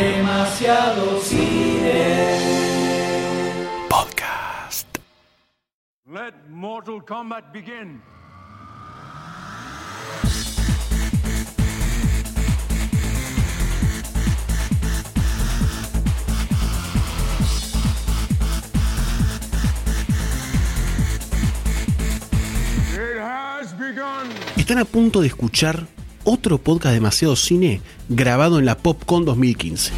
Demasiado cine. Podcast. Let Mortal Kombat begin. It has begun. Están a punto de escuchar otro podcast demasiado cine grabado en la PopCon 2015.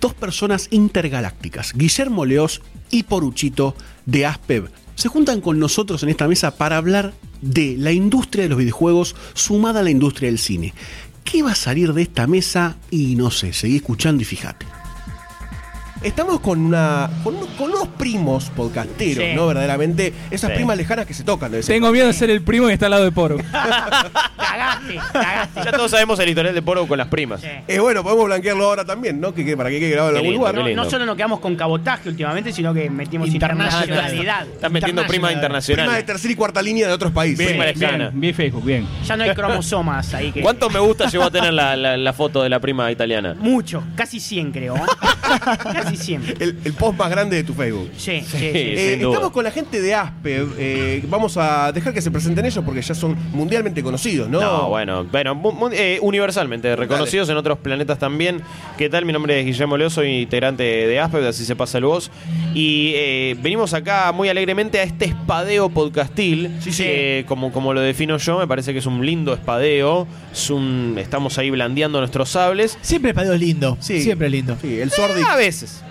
Dos personas intergalácticas, Guillermo Leos y Poruchito de Aspev, se juntan con nosotros en esta mesa para hablar de la industria de los videojuegos sumada a la industria del cine. ¿Qué va a salir de esta mesa? Y no sé, seguí escuchando y fíjate. Estamos con una con, unos- con unos primos podcasteros, Sí. ¿no? Verdaderamente, esas Sí. primas lejanas que se tocan. de vez en Tengo miedo de ser el primo que está al lado de Poro. Cagaste, cagaste. Ya todos sabemos el historial de Poro con las primas. Sí. Eh, bueno, podemos blanquearlo ahora también, ¿no? Que, que para que quede grabado en Qué algún lindo, lugar. qué No, lindo. no solo nos quedamos con cabotaje últimamente, sino que metimos Internacional. internacionalidad. Estás metiendo primas Prima de internacionales. tercera y cuarta línea de otros países. Bien, Marescana. Bien, bien Facebook, bien. Ya no hay cromosomas ahí que. ¿Cuántos me gusta llegó a tener la, la- la foto de la prima italiana? Mucho, casi 100 creo. ¿eh? casi 100. El, el post más grande de tu Facebook. Sí, sí, sí. Eh, estamos con la gente de Aspev. eh, vamos a dejar que se presenten ellos porque ya son mundialmente conocidos, ¿no? No, bueno, bueno, eh, universalmente reconocidos en otros planetas también. ¿Qué tal? Mi nombre es Guillermo Leo, soy integrante de Aspev, así se pasa el voz. Y eh, venimos acá muy alegremente a este espadeo podcastil. Sí, sí. como, como lo defino yo, me parece que es un lindo espadeo. Es un, estamos ahí blandeando nuestros sables. Siempre el padeo es lindo. Sí. Siempre es lindo. Sí, el sordi. A veces.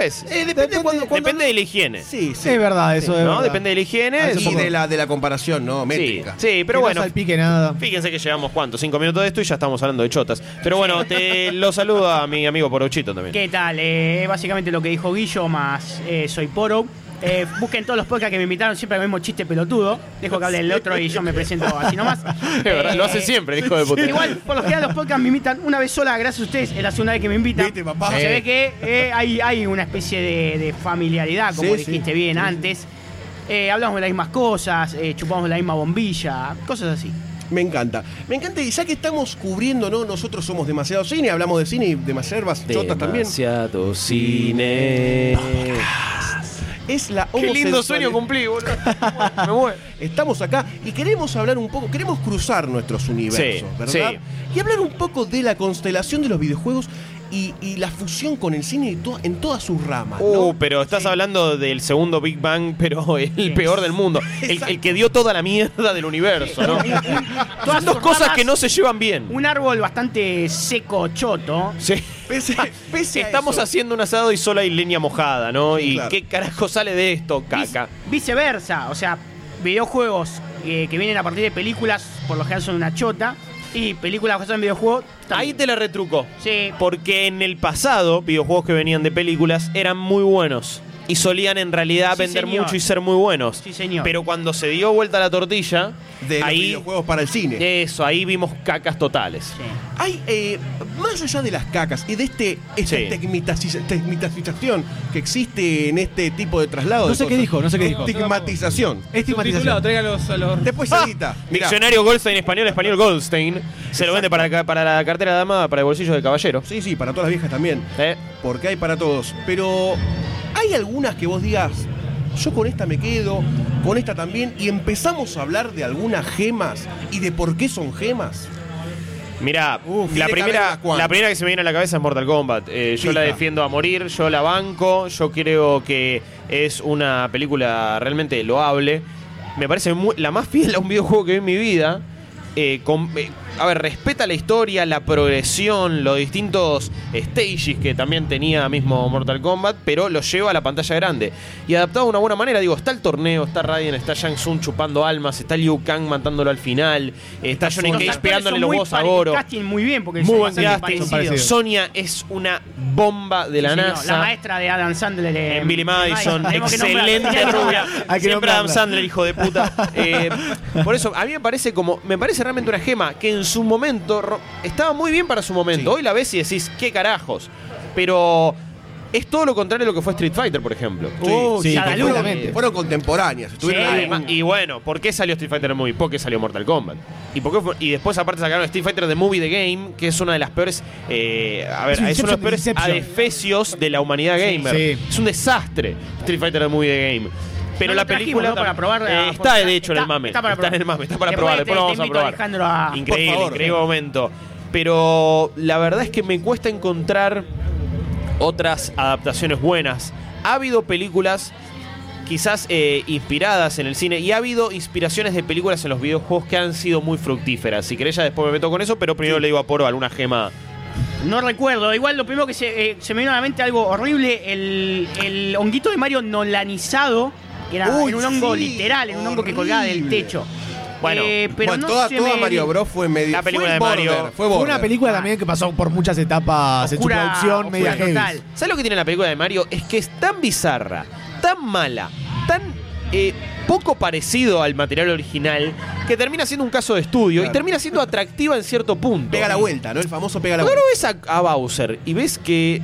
Eh, depende cuando, cuando- Depende de la higiene. Sí, sí. Es verdad, eso es ¿No? verdad. Depende de la higiene. Ah, y poco- de la, de la comparación, ¿no? Sí, Métrica. sí, pero Que bueno. No salpique nada. Fíjense que llevamos cuánto, cinco minutos de esto y ya estamos hablando de chotas. Pero bueno, te lo saludo a mi amigo Porochito también. ¿Qué tal? Eh, básicamente lo que dijo Guillo, más eh, soy Poro. Eh, busquen todos los podcasts que me invitaron, siempre el mismo chiste pelotudo. Dejo que hable el otro y yo me presento así nomás. Es verdad, lo hace Eh, siempre, hijo de puta. Igual, por lo general, los podcasts me invitan una vez sola, gracias a ustedes. Es la segunda vez que me invitan. Viste, papá. Se ve que eh, hay, hay una especie de, de familiaridad, como Sí, sí. dijiste bien antes. Eh, hablamos de las mismas cosas, eh, chupamos la misma bombilla, cosas así. Me encanta. Me encanta, y ya que estamos cubriendo, ¿no? Nosotros somos demasiado cine, hablamos de cine y demasiadas chotas también. Demasiado cine. Es la Qué lindo homosexualidad. sueño cumplí, boludo. Me muero. Estamos acá y queremos hablar un poco, queremos cruzar nuestros universos, Sí, ¿verdad? sí. Y hablar un poco de la constelación de los videojuegos y, y la fusión con el cine to- en todas sus ramas, ¿no? Uh, pero estás hablando del segundo Big Bang, pero el peor del mundo. El, el que dio toda la mierda del universo, ¿no? Todas Son dos cosas ramas, que no se llevan bien. Un árbol bastante seco, choto. Sí. Pese, pese a Estamos eso, haciendo un asado y solo hay leña mojada, ¿no? ¿Y Claro. qué carajo sale de esto, caca? Vice- viceversa, o sea, videojuegos eh, que vienen a partir de películas, por lo general son una chota, y películas basadas en videojuegos. Ahí te la retruco. Sí, Porque en el pasado, videojuegos que venían de películas eran muy buenos. Y solían en realidad Sí, vender señor. mucho y ser muy buenos. Sí, señor. Pero cuando se dio vuelta la tortilla, de los ahí. videojuegos para el cine. Eso, ahí vimos cacas totales. sí. Hay, eh, más allá de las cacas y de este, esta que existe en este tipo de traslado. No de sé qué dijo, no sé qué dijo. Estigmatización. Estigmatización. tráigalos a los. Después se edita. Mirá. Diccionario Goldstein español, español Goldstein. Se lo vende para, para la cartera de dama, para el bolsillo de caballero. Sí, sí, para todas las viejas también. ¿Eh? Porque hay para todos. Pero hay algunas que vos digas, yo con esta me quedo, con esta también, y empezamos a hablar de algunas gemas y de por qué son gemas. Mirá, Uf, la, primera, la primera que se me viene a la cabeza es Mortal Kombat. Eh, yo la defiendo a morir, yo la banco, yo creo que es una película realmente loable. Me parece muy- la más fiel a un videojuego que vi en mi vida. Eh, con- eh, a ver, respeta la historia, la progresión, los distintos stages que también tenía mismo Mortal Kombat, pero lo lleva a la pantalla grande. Y adaptado de una buena manera, digo, está el torneo, está Raiden, está Shang Tsung chupando almas, está Liu Kang matándolo al final, eh, está Johnny Cage pegándole los huevos a Goro. casting muy bien, porque Muy buen casting. Sonia es una bomba de la Sí. NASA. La maestra de Adam Sandler en, En Billy Madison, excelente rubia. Siempre Adam. Sandler, hijo de puta. Eh, por eso, a mí me parece como. Me parece realmente una gema que en su momento estaba muy bien para su momento. Sí. Hoy la ves y decís, qué carajos. Pero es todo lo contrario de lo que fue Street Fighter, por ejemplo. Oh, sí, completamente. Fueron contemporáneas. Sí. Además- y bueno, ¿por qué salió Street Fighter The Movie? Porque salió Mortal Kombat. ¿Y, por qué fue- y después aparte sacaron Street Fighter The Movie The Game, que es una de las peores... eh, a ver, Es es, uno de los Inception, peores adefesios de la humanidad gamer. sí. Es un desastre Street Fighter The Movie The Game. Pero No la película ¿no? para probar. eh, a- está de hecho en está- el mame. Está, para en el mame, está para Después probar. te- Después lo vamos te a probar. A- Increíble, favor. increíble momento. Pero la verdad es que me cuesta encontrar otras adaptaciones buenas. Ha habido películas quizás eh, inspiradas en el cine y ha habido inspiraciones de películas en los videojuegos que han sido muy fructíferas. Si querés ya después me meto con eso, pero primero le digo a Poro alguna gema. No recuerdo. Igual lo primero que se, eh, se me vino a la mente algo horrible, el, el honguito de Mario nolanizado, que era Uy, en un hongo sí, literal, en un hongo que colgaba del horrible. techo. Bueno, Eh, pero Bueno, no toda, se toda me- Mario Bros fue medio. La película fue de Mario. border, Fue, Fue border. una película Ah. también que pasó por muchas etapas Oscura- en su producción, oscura media heavy. total. ¿Sabes lo que tiene la película de Mario? Es que es tan bizarra, tan mala, tan eh, poco parecido al material original, que termina siendo un caso de estudio y Claro. termina siendo atractiva en cierto punto. Pega la vuelta, ¿no? El famoso pega la Cuando vuelta. ves a, a Bowser y ves que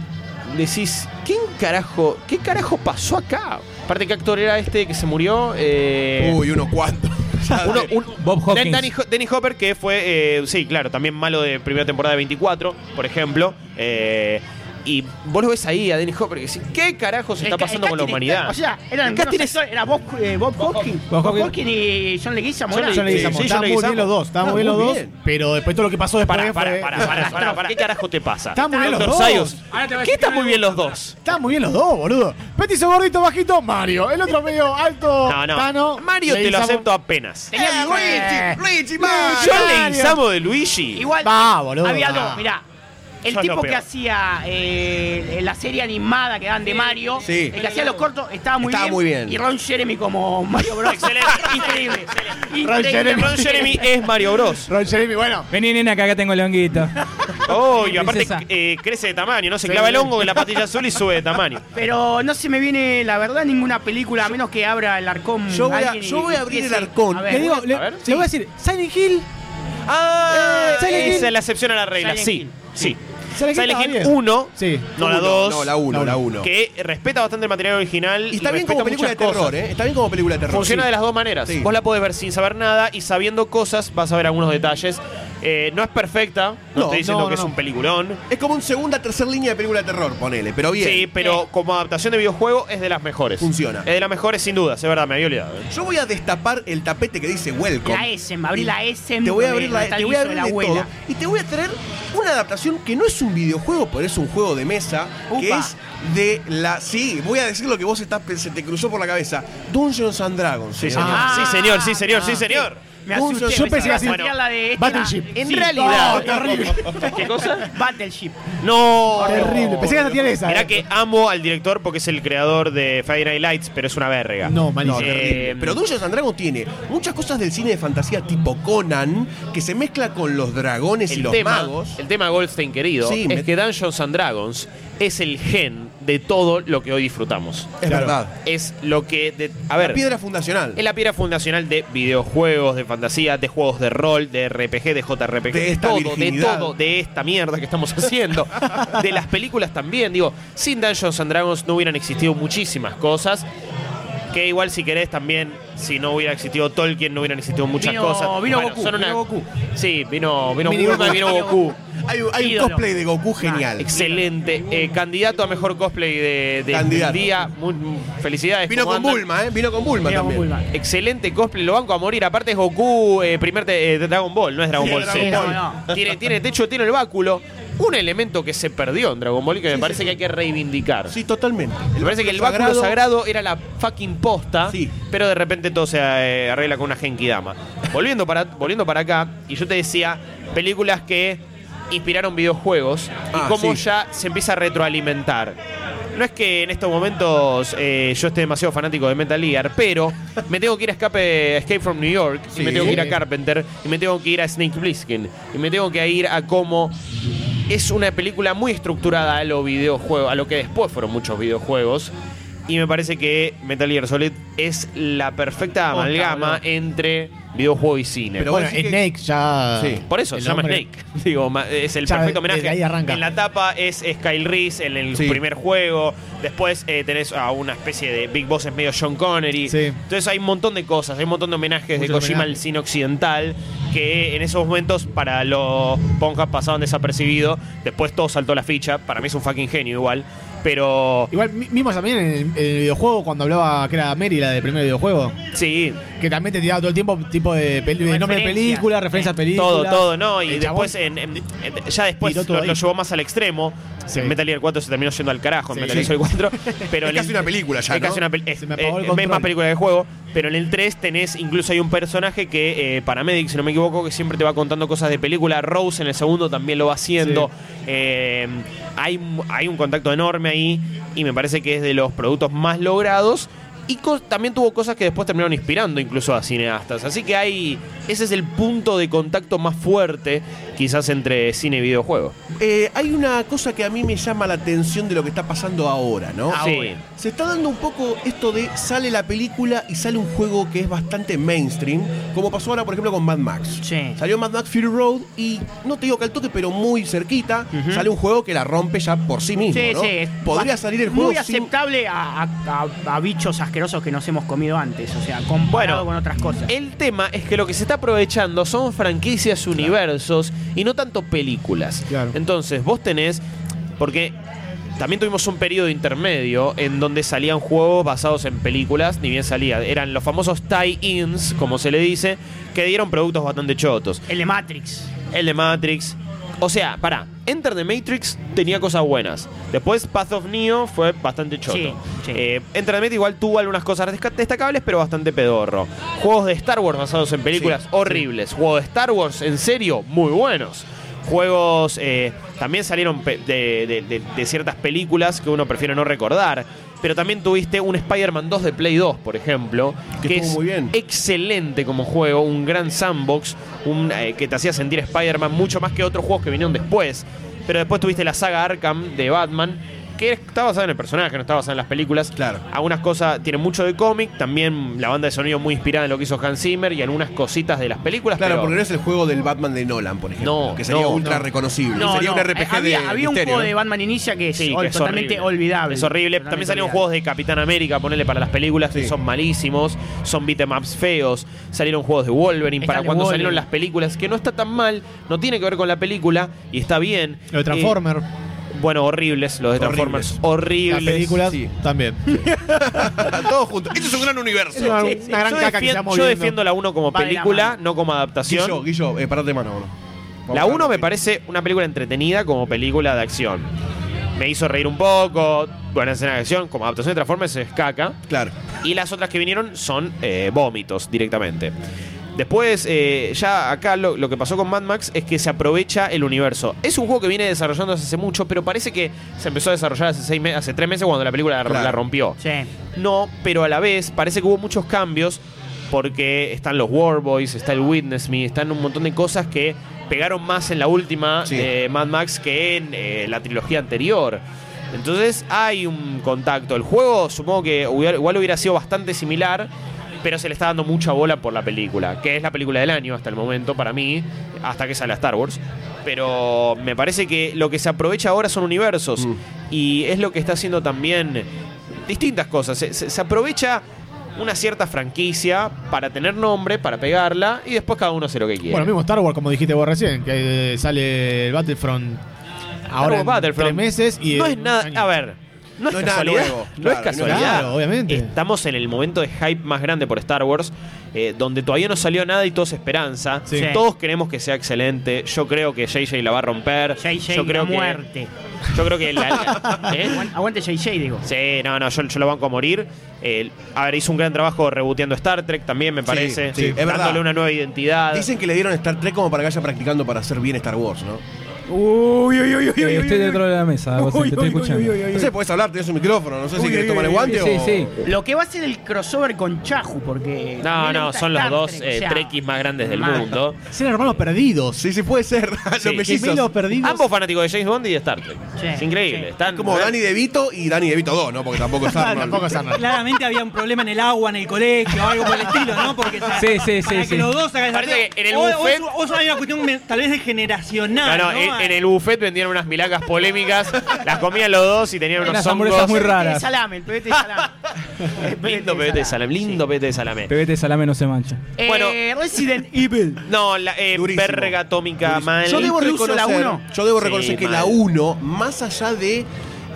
decís, ¿quién carajo, qué carajo pasó acá? Aparte, ¿qué actor era este que se murió? Eh, Uy, cuantos. Uno- un- Bob Hoskins. Danny, Ho- Danny Hopper, que fue, eh, sí, claro, también malo de primera temporada de 24, por ejemplo. Eh, y vos lo ves ahí a Danny Hopper y decís, ¿qué carajo se está pasando con la humanidad? O sea, eran El casting buenos es- actores, era Bob, eh, Bob Hoskins. Bob Bob Hoskins. Hoskins y John Leguizamo. John eran- John Leguizamo. Sí, Estaban John muy bien Leguizamo. los dos, estaban muy bien los muy dos. bien. Pero después todo lo que pasó después Para, para, fue- para, para, para, para, ¿qué carajo te pasa? Estaban muy bien los Doctor dos. Sayus, Ahora te voy a ¿Qué están muy bien los dos? Estaban muy bien los dos, boludo. Petizo gordito, bajito, Mario. El otro medio alto, No, no. Tano. Mario te lo Leguizamo. acepto apenas. Tenía Eh, Luigi. Luigi, Mario. Yo Mario. le Leguizamo de Luigi. Igual Va, boludo, había va. dos, mirá. El tipo que hacía eh, la serie animada que dan de Mario, Sí. el que hacía los cortos, estaba muy Estaba bien. muy bien. Y Ron Jeremy como Mario Bros. Excelente. Increíble. Ron Increíble. Jeremy. Ron Jeremy es Mario Bros. Ron Jeremy, bueno. Vení, nena, que acá tengo el honguito. Oh, y aparte Princesa. eh, crece de tamaño, ¿no? Se clava el hongo en la patilla azul y sube de tamaño. Pero no se me viene, la verdad, ninguna película, a menos que abra el arcón. Yo voy a- alguien y yo voy a abrir el empiece- arcón. A ver, Le digo, le, a ver. le voy a decir, Silent Hill. Ah, Silent esa Hill. es la excepción a la regla. Silent Sí, Hill. sí. Silent Hill Silent estaba Hill bien. 1, Sí. no la Uno, 2. No, la 1, la 1. Que respeta bastante el material original. Y está bien como película de terror, cosas. ¿eh? Está bien como película de terror. Funciona sí. de las dos maneras. Sí. Vos la podés ver sin saber nada y sabiendo cosas vas a ver algunos detalles. Eh, no es perfecta, no, No, estoy diciendo no, que no, es un peliculón. Es como un segunda, tercer línea de película de terror, ponele, pero bien. Sí, pero como adaptación de videojuego es de las mejores. Funciona. Es de las mejores sin duda, es verdad, me había olvidado. ¿eh? Yo voy a destapar el tapete que dice Welcome. La S, me abrí la S. Te voy a abrir la, te voy a abrir de la abuela. todo y te voy a traer una adaptación que no es un videojuego, pero es un juego de mesa, que es de la sí, voy a decir lo que vos estás se te cruzó por la cabeza, Dungeons and Dragons. Sí, señor. Ah. sí, señor, sí, señor, sí, señor. Me asusté. yo pensé que así- Bueno, la de este Battleship. era- En sí. realidad. No, terrible. ¿Qué cosa? Battleship. No. Terrible. Pensé que esa tiene esa. Mirá eh. que amo al director porque es el creador de Friday Night Lights, pero es una verga. No, No, malísimo. terrible. Eh, Pero Dungeons and Dragons tiene muchas cosas del cine de fantasía tipo Conan que se mezcla con los dragones y los tema, magos. el tema Goldstein querido Sí, es me- que Dungeons and Dragons es el gen de todo lo que hoy disfrutamos. Es Claro. verdad. Es lo que de- a ver, La piedra fundacional. es la piedra fundacional de videojuegos, de fantasía, de juegos de rol, de RPG, de JRPG, De esta todo, de todo, de esta mierda que estamos haciendo. de las películas también, digo, sin Dungeons and Dragons no hubieran existido muchísimas cosas. Que igual si querés también, si no hubiera existido Tolkien, no hubieran existido muchas Vino- cosas. vino Goku, son una- vino Goku. Sí, vino, vino Mini Goku. vino Goku. Hay, hay un cosplay de Goku genial. Excelente. Eh, candidato a mejor cosplay de, de Candidato. del día. Muy- felicidades. Vino ¿cómo con andan? Bulma, ¿eh? Vino con Bulma también. Bulma. Excelente cosplay, lo banco a morir. Aparte es Goku, eh, primer eh, de Dragon Ball, no es Dragon Sí, Ball Dragon Z. Ball. No, no. Tiene, tiene techo, tiene el báculo. Un elemento que se perdió en Dragon Ball y que me parece que hay que reivindicar. Sí, totalmente. Me parece que el báculo sagrado, era la fucking posta, Sí. pero de repente todo se eh, arregla con una Genki Dama. Volviendo para, volviendo para acá, y yo te decía, películas que inspiraron videojuegos Ah, y cómo sí. ya se empieza a retroalimentar. No es que en estos momentos eh, yo esté demasiado fanático de Metal Gear, pero me tengo que ir a Escape, Escape from New York, y me tengo que ir a Carpenter, y me tengo que ir a Snake Plissken, y me tengo que ir a cómo es una película muy estructurada a lo videojuego, a lo que después fueron muchos videojuegos. Y me parece que Metal Gear Solid es la perfecta amalgama entre videojuego y cine. Pero Bueno, Snake ya. Sí. Por eso se llama Snake. Digo, es el Ya, perfecto homenaje. ahí arranca. En la tapa es Kyle Reese en el Sí. primer juego. Después eh, tenés a una especie de Big Boss es medio Sean Connery. Sí. Entonces hay un montón de cosas, hay un montón de homenajes de Kojima al cine occidental que en esos momentos para los Ponjas pasaban desapercibidos. Después todo saltó a la ficha. Para mí es un fucking genio igual. Pero Igual, mi- mismo también en el, en el videojuego, cuando hablaba que era Mary, la del primer videojuego, sí, que también te tiraba todo el tiempo tipo de, peli- de nombre de película, referencia a película. todo, todo, ¿no? Y después, en- en- en- ya después lo, llevó más al extremo. Sí. En Metal Gear 4 se terminó yendo al carajo en Sí. Metal Gear Solid 4. Pero Es casi el- una película ya, es ¿no? casi una peli- es, me eh, es más control. película que juego. Pero en el 3 tenés, incluso hay un personaje que, eh, Paramedic, si no me equivoco, que siempre te va contando cosas de película. Rose en el segundo también lo va haciendo. Eh, hay, hay un contacto enorme ahí y me parece que es de los productos más logrados. Y también tuvo cosas que después terminaron inspirando incluso a cineastas. Así que hay. Ese es el punto de contacto más fuerte, quizás, entre cine y videojuego. Eh, hay una cosa que a mí me llama la atención de lo que está pasando ahora, ¿no? Sí. Se está dando un poco esto de sale la película y sale un juego que es bastante mainstream, como pasó ahora, por ejemplo, con Mad Max. Sí. Salió Mad Max Fury Road y no te digo que al toque, pero muy cerquita, sale un juego que la rompe ya por sí mismo. Sí, ¿no? sí. Podría salir el juego Muy sin- aceptable a, a- a- a bichos asquerosos que nos hemos comido antes. O sea, comparado Bueno, con otras cosas. El tema es que lo que se está aprovechando son franquicias, universos y no tanto películas. Claro. Entonces, vos tenés. Porque también tuvimos un periodo intermedio en donde salían juegos basados en películas, ni bien salía. Eran los famosos tie-ins, como se le dice, que dieron productos bastante chotos. El de Matrix. El de Matrix. O sea, pará, Enter the Matrix tenía cosas buenas. Después Path of Neo fue bastante choto. Sí, sí. Eh, Enter the Matrix igual tuvo algunas cosas destacables, pero bastante pedorro. Juegos de Star Wars basados en películas Sí, horribles. Juegos de Star Wars, en serio, muy buenos. Juegos eh, también salieron pe- de, de- de- de ciertas películas que uno prefiere no recordar. Pero también tuviste un Spider-Man 2 de Play 2, por ejemplo, Que que, estuvo es muy bien. excelente como juego, un gran sandbox, un, eh, que te hacía sentir Spider-Man mucho más que otros juegos que vinieron después. Pero después tuviste la saga Arkham de Batman, que está basada en el personaje, no está basada en las películas. Claro. Algunas cosas tienen mucho de cómic, también la banda de sonido muy inspirada en lo que hizo Hans Zimmer y algunas cositas de las películas. Claro, pero- porque no es el juego del Batman de Nolan, por ejemplo. No, que sería no, ultra no. reconocible. No, sería no, un RPG eh, había, de había un misterio, juego ¿no? de Batman Inicia que es Sí, ol- que es totalmente horrible. olvidable. Es horrible. Totalmente También salieron olvidable. juegos de Capitán América, ponerle para las películas, que son malísimos. Son beatemaps feos. Salieron juegos de Wolverine Está para cuando Wolverine. salieron las películas, que no está tan mal, no tiene que ver con la película y está bien. Lo de Transformer, Eh, bueno, horribles, los de Transformers. las Horribles. películas sí. también. Todos juntos. Esto es un gran universo. Es una, Sí, sí. una gran yo, caca que yo defiendo la 1 como Va de la película, mano. no como adaptación. Guillo, Guillo, eh, parate mano, bro. Vamos La a 1 me parece una película entretenida como película de acción. Me hizo reír un poco, buena escena de acción, como adaptación de Transformers es caca. Claro. Y las otras que vinieron son eh, vómitos directamente. Después, eh, ya acá lo, lo que pasó con Mad Max es que se aprovecha el universo. Es un juego que viene desarrollándose hace mucho, pero parece que se empezó a desarrollar hace, seis me- hace tres meses cuando la película la- Claro. la rompió. Sí. No, pero a la vez parece que hubo muchos cambios porque están los Warboys, está el Witness Me, están un montón de cosas que pegaron más en la última Sí. de Mad Max que en eh, la trilogía anterior. Entonces hay un contacto. El juego supongo que hubiera- igual hubiera sido bastante similar, pero se le está dando mucha bola por la película, que es la película del año hasta el momento para mí, hasta que sale a Star Wars. Pero me parece que lo que se aprovecha ahora son universos Mm. y es lo que está haciendo también distintas cosas. Se, se- se aprovecha una cierta franquicia para tener nombre, para pegarla y después cada uno hace lo que quiere. Bueno, mismo Star Wars, como dijiste vos recién, que eh, sale el Battlefront ahora en Battlefront. tres meses y no es nada. A ver, no es No es nada casualidad. nuevo, no es claro, no es casualidad. Claro, obviamente. Estamos en el momento de hype más grande por Star Wars, eh, donde todavía no salió nada y todo es esperanza. Sí. Sí. Todos queremos que sea excelente. Yo creo que JJ la va a romper. JJ, yo creo la que, muerte. Yo creo que la, ¿eh? Aguante- JJ, digo. Sí, no, no, yo, yo lo banco a morir. Eh, a ver, hizo un gran trabajo reboteando Star Trek también, me parece. sí, es dándole verdad. una nueva identidad. Dicen que le dieron Star Trek como para que vaya practicando para hacer bien Star Wars, ¿no? Uy, uy, uy, uy, Eh, uy, estoy uy, dentro de la mesa, Uy, te estoy uy, uy, escuchando. uy, uy, uy. No sé, podés hablar, tenés un micrófono. No sé si Uy, querés uy, tomar el uy, guante sí, o. sí. Lo que va a ser el crossover con Chahu, porque. No, no, son los dos eh, o trekkies más grandes del mal. mundo. Ser hermanos perdidos. Sí, sí, puede ser. Sí. Los mellizos. Gemelos perdidos. Ambos fanáticos de James Bond y de Star Trek. Sí, es increíble. sí. Están Como Danny DeVito y Danny DeVito 2, ¿no? Porque tampoco es Arnold. Tampoco es Arnold. Claramente había un problema en el agua, en el colegio, o algo por el estilo, ¿no? Porque Sí, sí, sí, para que sí. los dos hagan Parece que en el o, o buffet- es- o es una cuestión tal vez de generacional. No, no, ¿no? en, en el buffet vendían unas milacas polémicas, las comían los dos y tenían unos Unas hamburguesas muy El raras. salame, el pebete de salame. El Lindo pebete de salame, lindo pebete de salame. Pebete de salame no se mancha. Eh, Bueno. Resident Evil. No, la eh, Durísimo. verga atómica Durísimo. mal. Yo debo Incluso la reconocer, uno. yo debo Sí, reconocer que mal. la 1, más allá de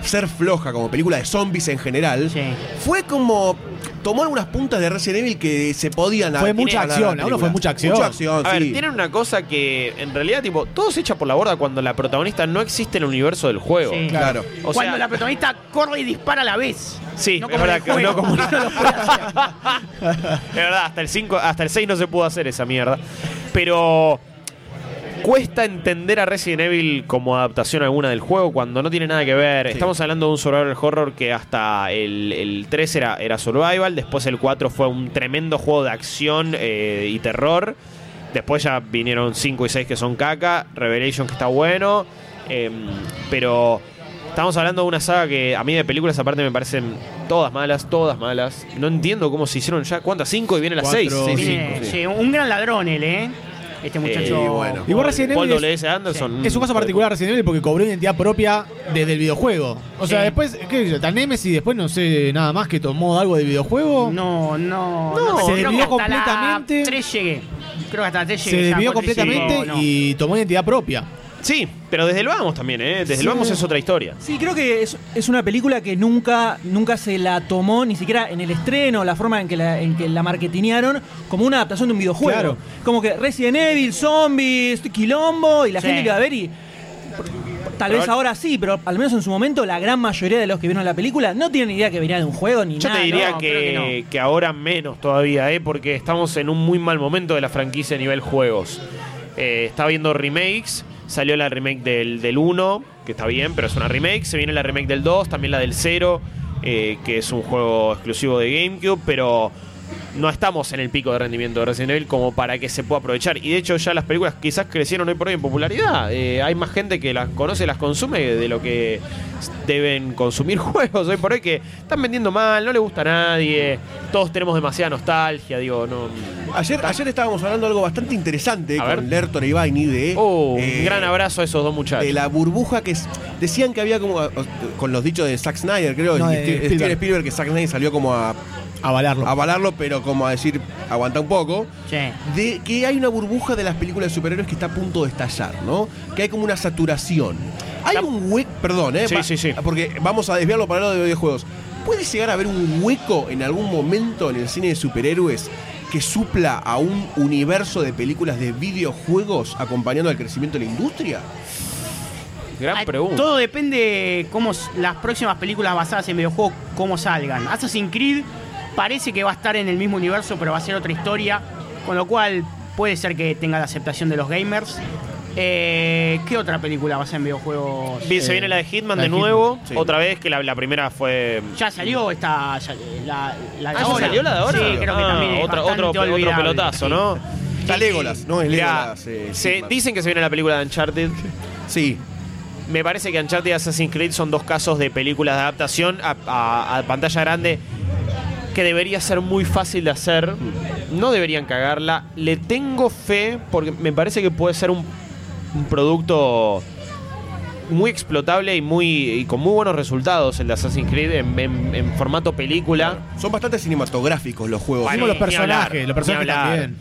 ser floja como película de zombies en general, Sí. fue como tomó algunas puntas de Resident Evil que se podían Fue mucha acción, uno fue mucha acción. Mucha acción, A ver, sí. tienen una cosa que en realidad, tipo, todo se echa por la borda cuando la protagonista no existe en el universo del juego. Sí. Claro. O Cuando sea, la protagonista corre y dispara a la vez. Sí, no es verdad que no como- no lo puede hacer. Es verdad, hasta el 5, hasta el 6 no se pudo hacer esa mierda. Pero cuesta entender a Resident Evil como adaptación alguna del juego cuando no tiene nada que ver. Estamos hablando de un survival horror que hasta el, el 3 era, era survival, después el 4 fue un tremendo juego de acción eh, y terror. Después ya vinieron 5 y 6 que son caca, Revelation que está bueno, em, pero estamos hablando de una saga que a mí de películas aparte me parecen todas malas, todas malas. No entiendo cómo se hicieron ya, ¿cuántas? 5 y viene la Cuatro, 6. sí, Tiene- sí, un gran ladrón él, ¿eh? Este muchacho. Eh, bueno. Igual Resident Paul Evil W.S. Anderson. Es un caso particular Resident Evil porque cobró identidad propia desde el videojuego. O sea, Sí. después, ¿qué sé yo? Tan Nemesis después no sé nada más que tomó algo del videojuego. No, no, No, se desvió completamente. La 3 llegué. Creo que hasta la 3 Se llegué. ya, desvió completamente y tomó identidad propia. Sí, pero desde el vamos también, ¿eh? Desde Sí. el vamos es otra historia. Sí, creo que es, es una película que nunca, nunca se la tomó, ni siquiera en el estreno, la forma en que la, en que la marketinearon, como una adaptación de un videojuego. Claro. Como que Resident Evil, zombies, quilombo, y la Sí. gente que va a ver y. Tal vez ahora sí, pero al menos en su momento la gran mayoría de los que vieron la película no tienen idea que venía de un juego ni Yo nada. te diría no, que, creo que que ahora menos todavía, ¿eh? Porque estamos en un muy mal momento de la franquicia a nivel juegos. Eh, está viendo remakes. Salió la remake del, del 1, que está bien, pero es una remake. Se viene la remake del 2, también la del 0, eh, que es un juego exclusivo de GameCube, pero no estamos en el pico de rendimiento de Resident Evil como para que se pueda aprovechar. Y de hecho ya las películas quizás crecieron hoy por hoy en popularidad. Eh, hay más gente que las conoce, las consume de lo que deben consumir juegos hoy por hoy que están vendiendo mal, no le gusta a nadie. Todos tenemos demasiada nostalgia, digo, no. Ayer, ayer estábamos hablando de algo bastante interesante A con ver. Lertor y Vaini de. Oh, eh, un gran abrazo a esos dos muchachos. De la burbuja que es- decían que había como. Con los dichos de Zack Snyder, creo. No, y de Steve- Spielberg. Steven Spielberg, que Zack Snyder salió como a Avalarlo. avalarlo, pero como a decir, aguanta un poco. Sí. de que hay una burbuja de las películas de superhéroes que está a punto de estallar, ¿no? Que hay como una saturación. Hay un hueco, perdón, ¿eh? Sí, sí, sí. Porque vamos a desviarlo para el lado de videojuegos. ¿Puede llegar a haber un hueco en algún momento en el cine de superhéroes que supla a un universo de películas de videojuegos acompañando al crecimiento de la industria? Gran pregunta. Todo depende cómo las próximas películas basadas en videojuegos cómo salgan. Assassin's Creed parece que va a estar en el mismo universo, pero va a ser otra historia, con lo cual puede ser que tenga la aceptación de los gamers. Eh, ¿Qué otra película va a ser en videojuegos? Bien, se Eh, viene la de Hitman la de de nuevo. Hitman, sí. Otra vez que la, la primera fue. Ya salió esta ya- la, la de Ah, ¿ya ahora. salió la de ahora? Sí, creo que Ah, también es otro, otro, otro pelotazo, sí. ¿no? Está Legolas, no es Legolas. eh, se- dicen que se viene la película de Uncharted. Sí. Me parece que Uncharted y Assassin's Creed son dos casos de películas de adaptación a, a- a pantalla grande que debería ser muy fácil de hacer. No deberían cagarla. Le tengo fe porque me parece que puede ser un, un producto muy explotable y muy y con muy buenos resultados el de Assassin's Creed en, en- en formato película. Son bastante cinematográficos los juegos. Bueno, los personajes, hablar, los personajes también.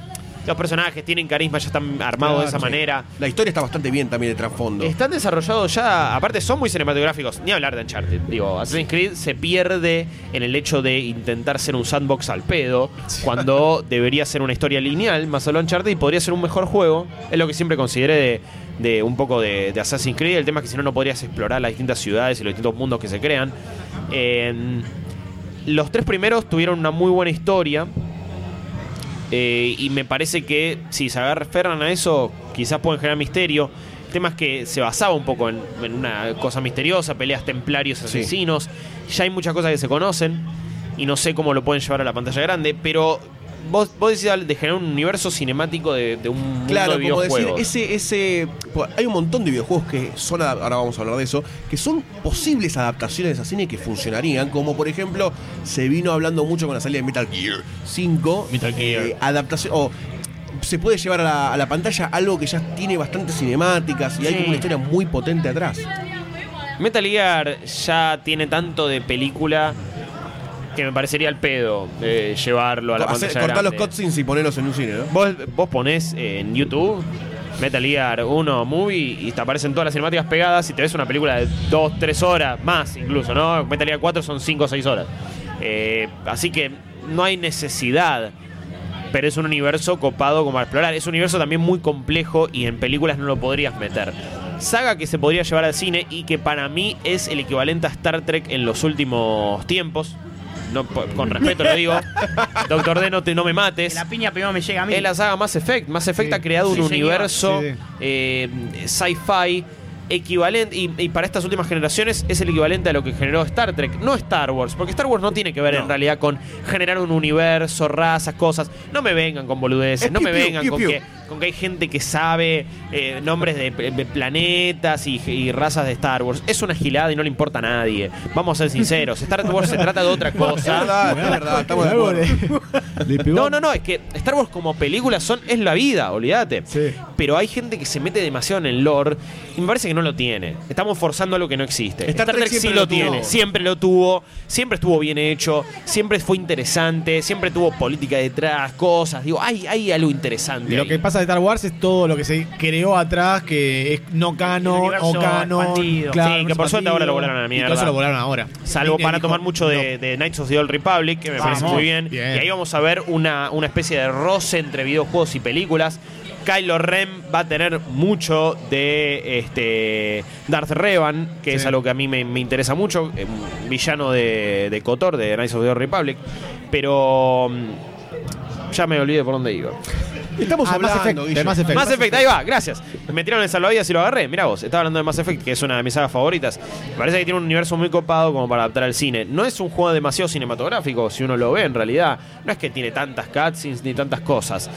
Los personajes tienen carisma, ya están armados de esa sí. manera. La historia está bastante bien también de trasfondo. Están desarrollados ya, aparte son muy cinematográficos, ni hablar de Uncharted. Digo, Assassin's Creed se pierde en el hecho de intentar ser un sandbox al pedo, cuando debería ser una historia lineal, más solo Uncharted, y podría ser un mejor juego. Es lo que siempre consideré de, de un poco de, de Assassin's Creed. El tema es que si no, no podrías explorar las distintas ciudades y los distintos mundos que se crean. Los tres primeros tuvieron una muy buena historia. Eh, y me parece que si se agarran a eso, quizás pueden generar misterio. El tema es que se basaba un poco en, en una cosa misteriosa, peleas templarios asesinos. Ya hay muchas cosas que se conocen y no sé cómo lo pueden llevar a la pantalla grande, pero vos, vos decís de generar un universo cinemático de, de un mundo Claro, de como decir, ese, ese. Hay un montón de videojuegos que son, ahora vamos a hablar de eso, que son posibles adaptaciones a cine que funcionarían, como por ejemplo, se vino hablando mucho con la salida de Metal Gear 5. Metal Gear. eh, adaptación. O se puede llevar a la, a la pantalla algo que ya tiene bastantes cinemáticas y hay como una historia muy potente atrás. Metal Gear ya tiene tanto de película que me parecería el pedo eh, llevarlo a la Hacer- pantalla cortar los grande. cutscenes y ponerlos en un cine, ¿no? Vos, vos ponés en YouTube Metal Gear 1 Movie y te aparecen todas las cinemáticas pegadas y te ves una película de 2, 3 horas, más incluso, ¿no? Metal Gear 4 son 5 o 6 horas. Eh, así que no hay necesidad. Pero es un universo copado como a explorar. Es un universo también muy complejo y en películas no lo podrías meter. Saga que se podría llevar al cine y que para mí es el equivalente a Star Trek en los últimos tiempos. No, con respeto lo digo. Doctor D, no, te, no me mates. La piña primero me llega a mí. Es la saga Mass Effect. Mass Effect ha creado Sí, un señor. universo eh, sci-fi equivalente. Y, y para estas últimas generaciones es el equivalente a lo que generó Star Trek. No Star Wars. Porque Star Wars no tiene que ver en realidad con generar un universo, razas, cosas. No me vengan con boludeces. Es No me piu, vengan piu, con piu. que, con que hay gente que sabe eh, nombres de, de planetas y, y razas de Star Wars. Es una gilada y no le importa a nadie. Vamos a ser sinceros. Star Wars se trata de otra Es cosa. verdad, es verdad, estamos de acuerdo. No, no, no, es que Star Wars como película son, es la vida, olvídate. Sí. Pero hay gente que se mete demasiado en el lore y me parece que no lo tiene. Estamos forzando algo que no existe. Star Trek sí lo tiene, siempre lo tuvo, siempre estuvo bien hecho, siempre fue interesante, siempre tuvo política detrás, cosas. Digo, hay, hay algo interesante. Lo ahí. que pasa de Star Wars es todo lo que se creó atrás, que es no canon o canon. expandido. claro, Sí, que por suerte ahora lo volaron a la mierda. eso lo volaron ahora. Salvo para dijo, tomar mucho de, no. de Knights of the Old Republic, que me Vamos. parece muy bien. Bien. Y ahí vamos a ver una, una especie de roce entre videojuegos y películas. Kylo Ren va a tener mucho de este Darth Revan, que es algo que a mí me, me interesa mucho, un villano de, de Kotor, de Knights of the Old Republic. Pero mm, ya me olvidé por dónde iba. Estamos Mass hablando, de Mass Effect. Mass Effect, ahí va, gracias. Me tiraron el salvavidas y lo agarré. Mirá vos, estaba hablando de Mass Effect, que es una de mis sagas favoritas. Me parece que tiene un universo muy copado como para adaptar al cine. No es un juego demasiado cinematográfico, si uno lo ve en realidad. No es que tiene tantas cutscenes ni tantas cosas.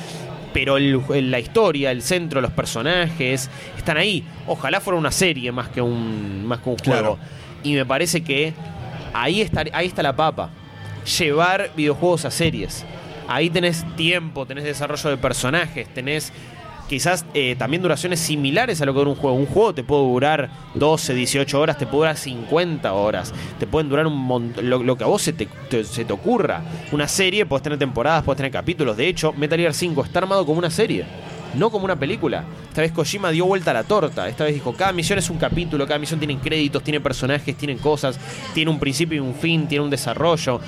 Pero el- la historia, el centro, los personajes, están ahí. Ojalá fuera una serie más que un, más que un Claro. juego. Y me parece que ahí está, ahí está la papa. Llevar videojuegos a series. Ahí tenés tiempo, tenés desarrollo de personajes, tenés quizás eh, también duraciones similares a lo que dura un juego. Un juego te puede durar 12, 18 horas, te puede durar 50 horas, te pueden durar un montón, lo, que a vos se te, se te ocurra. Una serie, podés tener temporadas, podés tener capítulos. De hecho, Metal Gear 5 está armado como una serie. No como una película. Esta vez Kojima dio vuelta a la torta. Esta vez dijo, cada misión es un capítulo, cada misión tiene créditos, tiene personajes, tiene cosas, tiene un principio y un fin, tiene un desarrollo.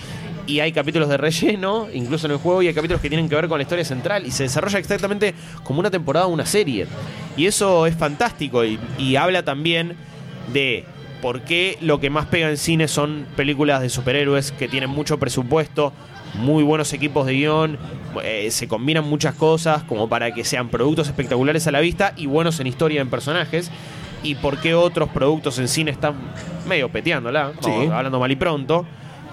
Y hay capítulos de relleno, incluso en el juego, y hay capítulos que tienen que ver con la historia central. Y se desarrolla exactamente como una temporada o una serie. Y eso es fantástico. Y, y habla también de por qué lo que más pega en cine son películas de superhéroes que tienen mucho presupuesto, muy buenos equipos de guion, eh, se combinan muchas cosas como para que sean productos espectaculares a la vista y buenos en historia en personajes. Y por qué otros productos en cine están medio peteándola, Sí. hablando mal y pronto.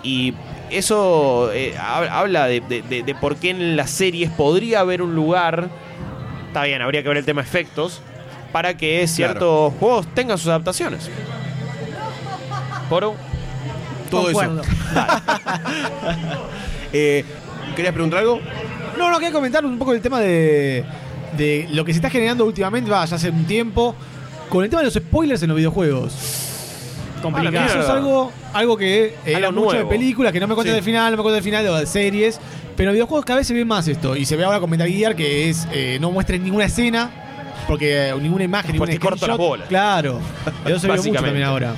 Y eso eh, hab- habla de, de- de- de por qué en las series podría haber un lugar, está bien, habría que ver el tema efectos, para que ciertos juegos tengan sus adaptaciones. Poro. Todo Concuerdo. eso. Eh, ¿Querías preguntar algo? No, no, quería comentar un poco el tema de, de lo que se está generando últimamente, va, ya hace un tiempo, con el tema de los spoilers en los videojuegos. Complicado. Eso es algo, algo que eh, Algo era mucho nuevo. de películas, que no me cuentan Sí. del final, no me cuentan del final, o de series. Pero en videojuegos cada vez se ve más esto. Y se ve ahora con Metal Gear que es eh, no muestren ninguna escena, porque eh, ninguna imagen, ningún Porque corto las screenshot. bolas. Claro. Eso se ve mucho también ahora.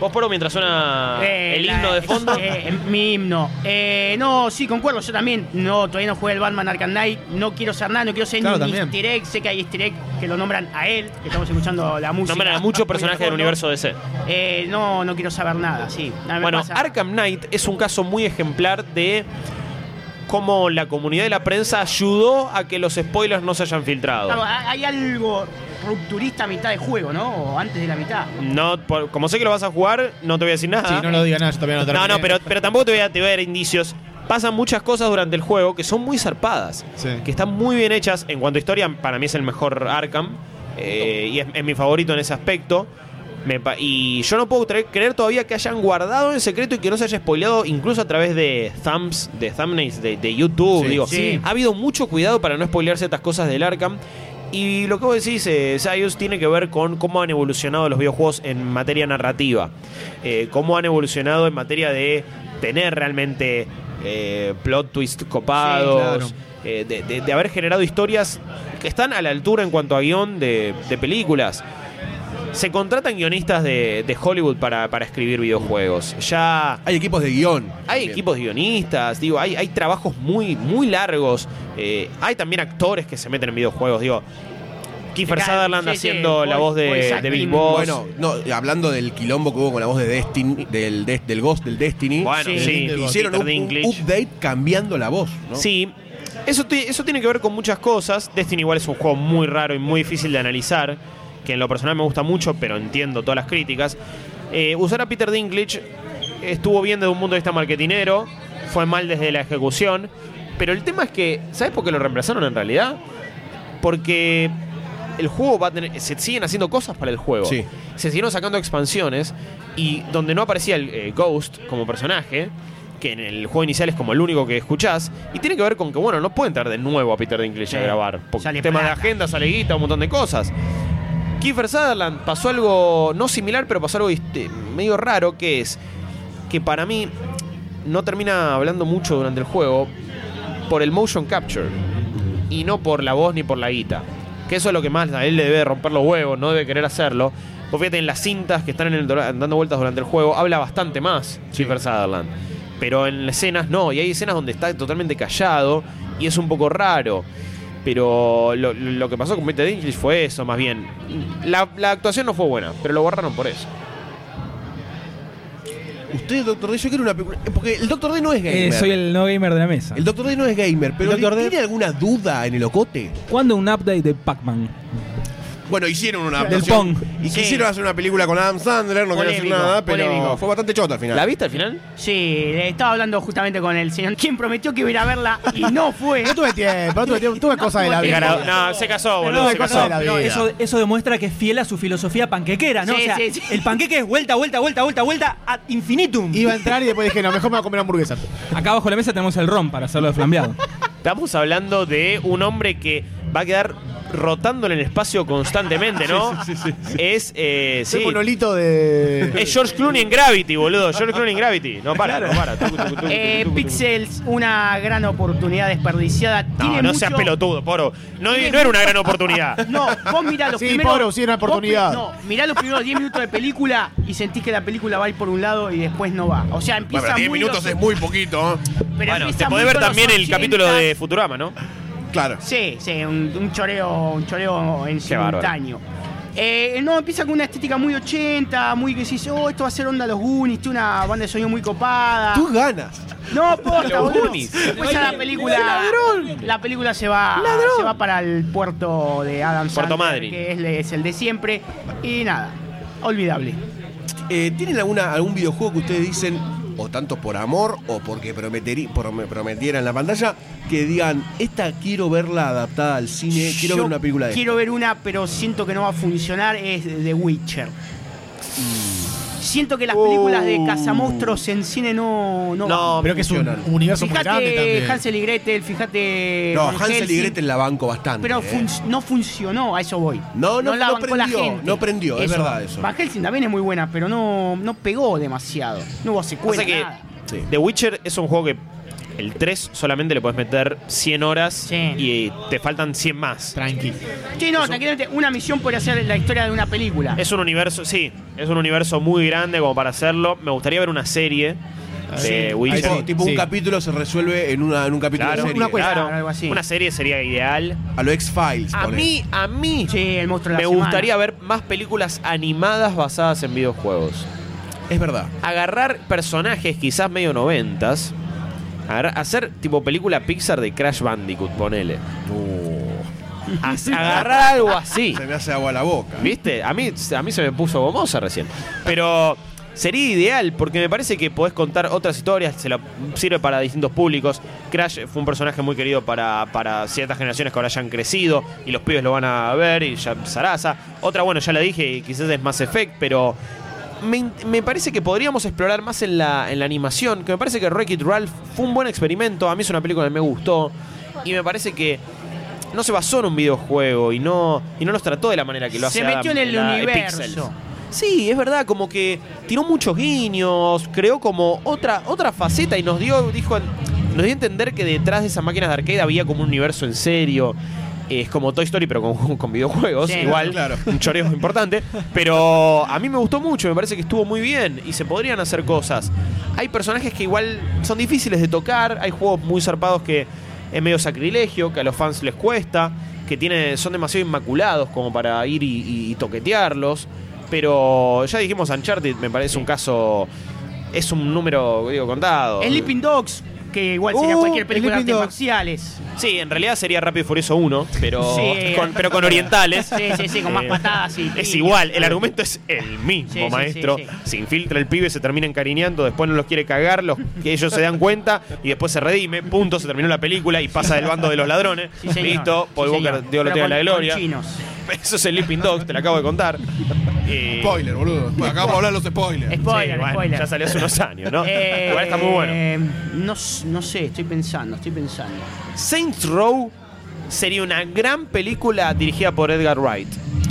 Vos, Poro, mientras suena Eh, el la- himno de fondo. eh, mi himno. Eh, no, sí, concuerdo. Yo también no, todavía no jugué el Batman Arkham Knight. No quiero ser nada, no quiero ser Claro, ni también. easter egg. Sé que hay easter egg que lo nombran a él, que estamos escuchando la música. Nombran a muchos personajes del universo DC. Eh, no, no quiero saber nada, sí. Nada Bueno, pasa. Arkham Knight es un caso muy ejemplar de cómo la comunidad de la prensa ayudó a que los spoilers no se hayan filtrado. Claro, hay algo rupturista a mitad de juego, ¿no? O antes de la mitad. No, por- como sé que lo vas a jugar, no te voy a decir nada. Sí, no lo digas nada, yo todavía no No, terminé. no, pero, pero tampoco te voy, a, te voy a dar indicios. Pasan muchas cosas durante el juego que son muy zarpadas. Sí. Que están muy bien hechas. En cuanto a historia, para mí es el mejor Arkham. eh, y es, es mi favorito en ese aspecto. Me pa- y yo no puedo tre- creer todavía que hayan guardado en secreto y que no se haya spoileado incluso a través de thumbs, de thumbnails de, de YouTube. Sí. Digo, Sí. ha habido mucho cuidado para no spoilear ciertas cosas del Arkham. Y lo que vos decís, eh, Sayus, tiene que ver con cómo han evolucionado los videojuegos en materia narrativa. Eh, cómo han evolucionado en materia de tener realmente eh, plot twist copados. Sí, eh, de, de- de haber generado historias que están a la altura en cuanto a guion de, de películas. Se contratan guionistas de, de Hollywood para, para escribir videojuegos. Ya Hay equipos de guion. hay también. equipos de guionistas, digo, hay, hay trabajos muy, muy largos. eh, hay también actores que se meten en videojuegos, digo. Kiefer Claro, Sutherland sí, sí, haciendo la voz de, de Big. Boss. Bueno, no, hablando del quilombo que hubo con la voz de Destiny, del, des- del Ghost del Destiny. Bueno, Sí. sí, hicieron un, update cambiando la voz, ¿no? Sí, eso, eso tiene que ver con muchas cosas. Destiny igual es un juego muy raro y muy difícil de analizar, que en lo personal me gusta mucho, pero entiendo todas las críticas. Eh, usar a Peter Dinklage estuvo bien desde un punto de vista marketinero, fue mal desde la ejecución, pero el tema es que, ¿sabes por qué lo reemplazaron en realidad? Porque el juego va a tener, se siguen haciendo cosas para el juego. Sí. Se siguieron sacando expansiones y donde no aparecía el eh, Ghost como personaje, que en el juego inicial es como el único que escuchás, y tiene que ver con que, bueno, no pueden traer de nuevo a Peter Dinklage Sí. a grabar. Por Sale temas de agenda, sale guita, un montón de cosas. Kiefer Sutherland pasó algo no similar, pero pasó algo medio raro, que es que para mí no termina hablando mucho durante el juego por el motion capture y no por la voz ni por la guita. Que eso es lo que más a él le debe romper los huevos, no debe querer hacerlo. Pues fíjate, en las cintas que están en el, dando vueltas durante el juego, habla bastante más Kiefer Sutherland. Pero en escenas no, y hay escenas donde está totalmente callado y es un poco raro. Pero lo, lo que pasó con Peter Dinklage fue eso, más bien. La, la actuación no fue buena, pero lo borraron por eso. Usted, Doctor D, yo quiero una. Porque el Doctor D no es gamer. Eh, soy el no gamer de la mesa. El Doctor D no es gamer, pero. D- ¿tiene alguna duda en el ocote? ¿Cuándo un update de Pac-Man? Bueno, hicieron una Del Pong. Y Sí. quisieron hacer una película con Adam Sandler, no quiero decir Polémico, nada, pero polémico. fue bastante chota al final. ¿La viste al final? Sí, estaba hablando justamente con el señor, quien prometió que iba a ir a verla y no fue. No tuve tiempo, no tuve tiempo, tuve cosas de la vida. No, se casó, boludo. no, se cosas casó. de la vida. Eso, eso demuestra que es fiel a su filosofía panquequera, ¿no? Sí, o sea, sí, sí. el panqueque es vuelta, vuelta, vuelta, vuelta, vuelta, ad infinitum. Iba a entrar y después dije, no, mejor me voy a comer hamburguesa. Acá abajo de la mesa tenemos el ron para hacerlo de flambeado. Estamos hablando de un hombre que va a quedar rotando en el espacio constantemente, ¿no? Es, eh, sí. monolito de. Es George Clooney en Gravity, boludo. George Clooney en Gravity. No para, no para. Tucu, tucu, tucu, Eh. Pixels, una gran oportunidad desperdiciada. No, Tiene no mucho- seas pelotudo, poro. No, era una gran oportunidad. No, vos mirá los Sí, primeros. Pablo, sí, era una vos oportunidad. pri- No, mirá los primeros 10 minutos de película y sentís que la película va a ir por un lado y después no va. O sea, empieza Bueno, 10 muy minutos los- es muy poquito, ¿eh? pero Bueno, te podés ver también el 80. capítulo de Futurama, ¿no? Claro. Sí, sí, un, un choreo, un choreo en simultáneo. Eh, no, empieza con una estética muy 80, muy que decís, oh, esto va a ser onda los Goonies, tiene una banda de sonido muy copada. Tú ganas. No, posta, Los. Goonies. Después ya la película. La película se va, se va para el puerto de Adam Puerto Sandler, que es, es el de siempre. Y nada, olvidable. Eh, ¿Tienen alguna, algún videojuego que ustedes dicen, o tanto por amor o porque prometieran en la pantalla, que digan, esta quiero verla adaptada al cine, quiero Yo ver una película de Quiero ver una, pero siento que no va a funcionar, es The Witcher. Siento que las películas de cazamonstruos en cine no, no, No. Pero que es un, universo muy grande Fíjate también. Hansel y Gretel, fíjate. No, Van Hansel y Helsing, Gretel la banco bastante. Pero eh. fun- no funcionó, a eso voy. No, no, la no bancó la prendió, gente. no prendió, es verdad eso. Van Helsing también es muy buena, pero no, no pegó demasiado. No hubo secuela, Pasa que nada. Sí. The Witcher es un juego que el 3 solamente le puedes meter 100 horas Sí. y te faltan 100 más. Tranqui. Sí, no, tranquilamente, una misión podría ser la historia de una película. Es un universo, sí, es un universo muy grande como para hacerlo. Me gustaría ver una serie de Sí. Witcher. Tipo, tipo Sí. un capítulo se resuelve en, una, en un capítulo Claro, de serie. una cuesta, claro. algo así. Una serie sería ideal. A lo X-Files. A mí, a mí, Sí, el monstruo de me la semana. gustaría ver más películas animadas basadas en videojuegos. Es verdad. Agarrar personajes quizás medio noventas Hacer tipo película Pixar de Crash Bandicoot, ponele. Agarrar algo así. Se me hace agua la boca. ¿Viste? A mí, a mí se me puso gomosa recién. Pero sería ideal porque me parece que podés contar otras historias, se lo sirve para distintos públicos. Crash fue un personaje muy querido para, para ciertas generaciones que ahora ya han crecido y los pibes lo van a ver y ya Sarasa. Otra, bueno, ya la dije, quizás es Mass Effect, pero me, me parece que podríamos explorar más en la, en la animación, que me parece que Wreck-It Ralph fue un buen experimento, a mí es una película que me gustó y me parece que no se basó en un videojuego y no, y no los trató de la manera que lo hace Se metió en el la- universo. Pixels. Sí, es verdad, como que tiró muchos guiños, creó como otra, otra faceta y nos dio, dijo, nos dio a entender que detrás de esas máquinas de arcade había como un universo en serio. Es como Toy Story, pero con, con videojuegos, Sí, igual, claro. un choreo importante. Pero a mí me gustó mucho, me parece que estuvo muy bien y se podrían hacer cosas. Hay personajes que igual son difíciles de tocar, hay juegos muy zarpados que es medio sacrilegio, que a los fans les cuesta, que tiene, son demasiado inmaculados como para ir y, y- y toquetearlos. Pero ya dijimos Uncharted, me parece un caso. Es un número, digo, contado. Sleeping Dogs, que igual sería Uh, cualquier película de artes marciales. Sí, en realidad sería Rápido y Furioso 1, pero, Sí. con, pero con orientales. Sí, sí, sí, con más Eh, patadas y. Es y- igual, el argumento es el mismo, Sí, sí, maestro. sí. Se infiltra el pibe, se termina encariñando, después no los quiere cagar, los, que ellos se dan cuenta y después se redime. Punto, se terminó la película y pasa del bando de los ladrones. Sí, señor. Listo, Paul Sí, Walker, señor. Dios lo Pero tenga en la gloria. con chinos. Eso es el Leaping Dogs, te lo acabo de contar. Eh, Spoiler, boludo. Acabamos de hablar de los spoilers. Spoiler, sí, bueno, spoiler. Ya salió hace unos años, ¿no? Eh, Igual está muy bueno. No, s- no sé, estoy pensando, estoy pensando. Saints Row sería una gran película dirigida por Edgar Wright.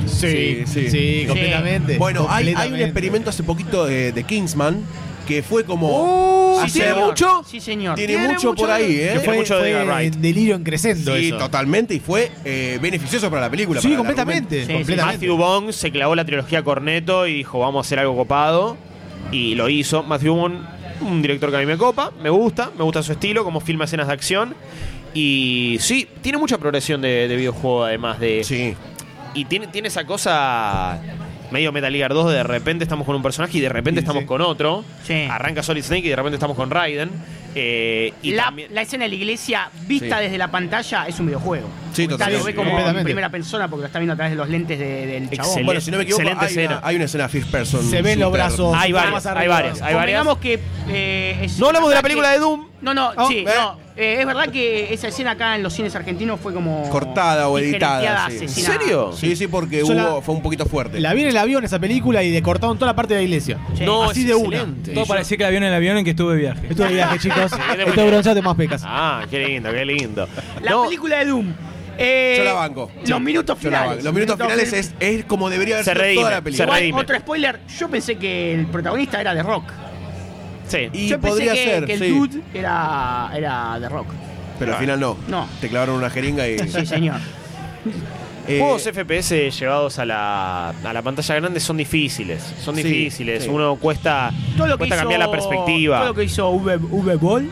Sí, Sí, sí, sí. completamente. Bueno, hay, hay un experimento hace poquito de, de Kingsman que fue como. sí, hacer- tiene mucho. Sí, señor. Tiene, Tiene mucho, mucho por ahí, ¿eh? Que fue, mucho de fue delirio en creciendo Sí, eso. totalmente. Y fue eh, beneficioso para la película. Sí, completamente. Sí, sí. completamente. Matthew Vaughn se clavó la trilogía Corneto y dijo, vamos a hacer algo copado. Y lo hizo. Matthew Vaughn, un director que a mí me copa, me gusta, me gusta su estilo, como filma escenas de acción. Y sí, tiene mucha progresión de, de videojuego, además de. Sí. Y tiene, tiene esa cosa medio Metal Gear 2 de de repente estamos con un personaje y de repente Sí, estamos sí. con otro. Sí. Arranca Solid Snake y de repente estamos con Raiden. Eh, y la, también- la escena de la iglesia vista Sí. desde la pantalla es un videojuego. Sí, totalmente. Lo ve como en primera persona porque lo está viendo a través de los lentes de- del chabón. Excelente. Bueno, si no me equivoco, Excelente hay una, escena. hay una escena first person. Se ven los brazos. Hay varias, más hay arriba. varias, hay varias. Que eh, es No hablamos de la película que- de Doom. No, no, Oh, sí, ¿eh? no. Eh, es verdad que esa escena acá en los cines argentinos fue como. Cortada o editada, sí. ¿En serio? Sí, sí, porque Yo hubo, la- fue un poquito fuerte. La vi en el avión esa película y le cortaron toda la parte de la iglesia. Sí. No, Así es de una. Todo parecía que el avión en el avión en que estuve de viaje. Estuve de viaje, chicos. de Estoy bronceado de más pecas. Ah, qué lindo, qué lindo. La No, película de Doom. Eh, Yo la banco. Los Sí, minutos la finales. Los minutos finales es, es como debería haber Se sido toda la se película. Igual, redime. otro spoiler. Yo pensé que el protagonista era de Rock. Sí. Y Yo pensé podría que, ser, que el sí. dude era, era de Rock. Pero al final no. No. Te clavaron una jeringa y. Sí, señor. Eh, Juegos FPS llevados a la, a la pantalla grande son difíciles. Son Sí, difíciles. sí. Uno cuesta, Todo lo que cuesta hizo, cambiar la perspectiva. Todo lo que hizo V, v Ball,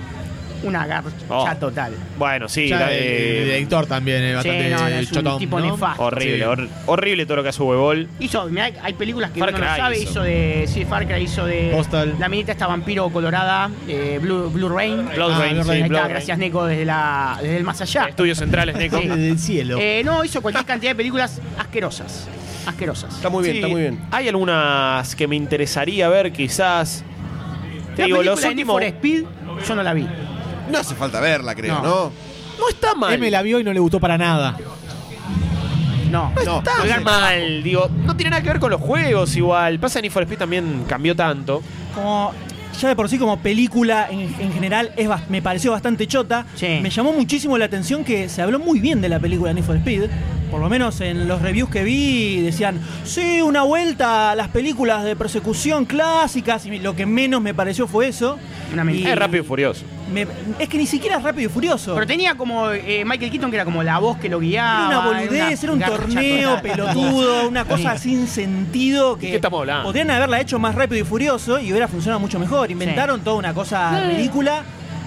una garcha Oh. total. Bueno, sí. Ya la- el, eh, el director también es Sí, bastante no, no, es un chotón, tipo ¿no? nefasto. horrible, Sí. hor- horrible todo lo que hace Huevol. Hizo, mirá, hay películas que Far uno no Cry sabe. hizo. Hizo, de. Sí, Far Cry hizo de. Postal. La minita esta vampiro colorada, eh, Blue, Blue Rain. Blood Ah, Rain, Blood sí, Rain. Ahí Blood está, Rain. gracias Neko desde, la, desde el más allá. Estudios centrales, Neko. Sí. Del cielo. Eh, no, hizo cualquier cantidad de películas asquerosas. Asquerosas. Está muy bien, Sí, está muy bien. Hay algunas que me interesaría ver, quizás. Te La digo, los últimos. Speed, yo no la vi. No hace falta verla, creo, No. ¿no? No está mal. M la vio y no le gustó para nada. No. No, Está no mal, digo, no tiene nada que ver con los juegos igual. Pasa que Need for Speed también cambió tanto. Como ya de por sí como película en, en general es me pareció bastante chota. Sí. Me llamó muchísimo la atención que se habló muy bien de la película Need for Speed. Por lo menos en los reviews que vi decían, sí, una vuelta a las películas de persecución clásicas. Y lo que menos me pareció fue eso. Una. Y Es rápido y furioso. Me- es que ni siquiera es rápido y furioso. Pero tenía como eh, Michael Keaton, que era como la voz que lo guiaba. Era una boludez, era un torneo total. pelotudo, una cosa sin sentido que qué estamos hablando? podrían haberla hecho más rápido y furioso y hubiera funcionado mucho mejor. Inventaron toda una cosa ridícula